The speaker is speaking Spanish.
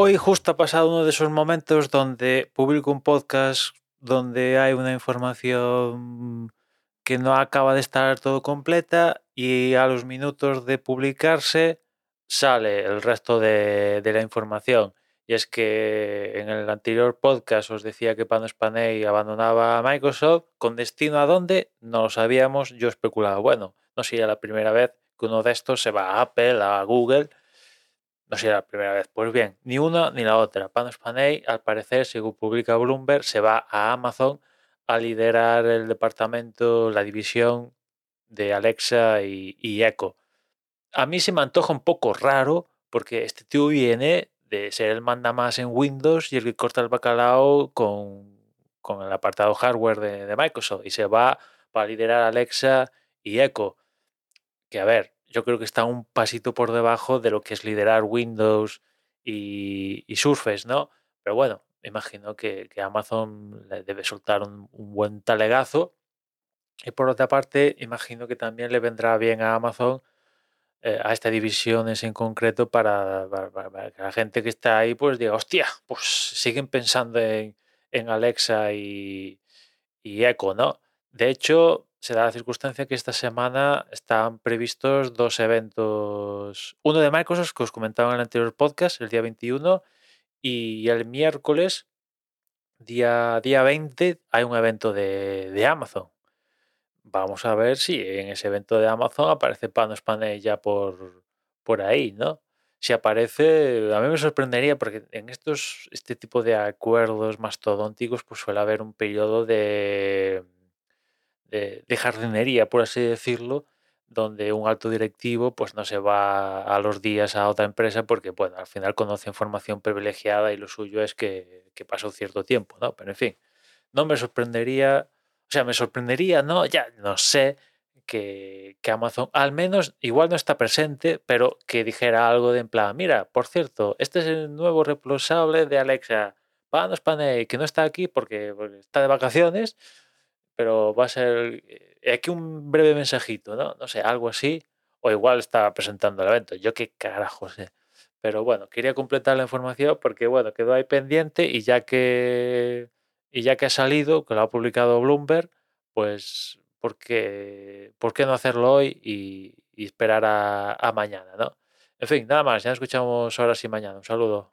hoy justo ha pasado uno de esos momentos donde publico un podcast donde hay una información que no acaba de estar todo completa y a los minutos de publicarse sale el resto de, la información. Y es que en el anterior podcast os decía que Panos Panay abandonaba a Microsoft. ¿Con destino a dónde? No lo sabíamos. Yo especulaba, bueno, no sería la primera vez que uno de estos se va a Apple, a Google. No sería la primera vez. Pues bien, ni una ni la otra. Panos Panay, al parecer, según publica Bloomberg, se va a Amazon a liderar el departamento, la división de Alexa y, Echo. A mí se me antoja un poco raro porque este tío viene de ser el manda más en Windows y el que corta el bacalao con, con el apartado hardware de, de, Microsoft y se va para liderar Alexa y Echo. Que a ver, yo creo que está un pasito por debajo de lo que es liderar Windows y, y Surface, ¿no? Pero bueno, imagino que, que Amazon le debe soltar un, un, buen talegazo. Y por otra parte, imagino que también le vendrá bien a Amazon eh, a esta división en concreto para, para, para, que la gente que está ahí pues diga, hostia, pues siguen pensando en, en Alexa y, y, Echo, ¿no? De hecho, se da la circunstancia que esta semana están previstos dos eventos, uno de Microsoft que os comentaba en el anterior podcast, el día 21, y el miércoles, día, día 20, hay un evento de, de Amazon vamos a ver si en ese evento de Amazon aparece Panos Panay ya por, por ahí, ¿no? Si aparece, a mí me sorprendería porque en estos, este tipo de acuerdos mastodónticos pues suele haber un periodo de, de, de jardinería, por así decirlo, donde un alto directivo pues no se va a los días a otra empresa porque, bueno, al final conoce información privilegiada y lo suyo es que, que pasó cierto tiempo, ¿no? Pero en fin, no me sorprendería o sea, me sorprendería, ¿no? Ya no sé que, que, Amazon al menos igual no está presente, pero que dijera algo de en plan, mira, por cierto, este es el nuevo reemplazable de Alexa. Panos Panay, que no está aquí porque, está de vacaciones, pero va a ser eh, aquí un breve mensajito, ¿no? No sé, algo así. O igual está presentando el evento. Yo qué carajo sé. Pero bueno, quería completar la información porque, bueno, quedó ahí pendiente y ya que y ya que ha salido, que lo ha publicado Bloomberg, pues ¿por qué, por qué no hacerlo hoy y, esperar a, mañana? ¿no? En fin, nada más, ya nos escuchamos ahora sí mañana. Un saludo.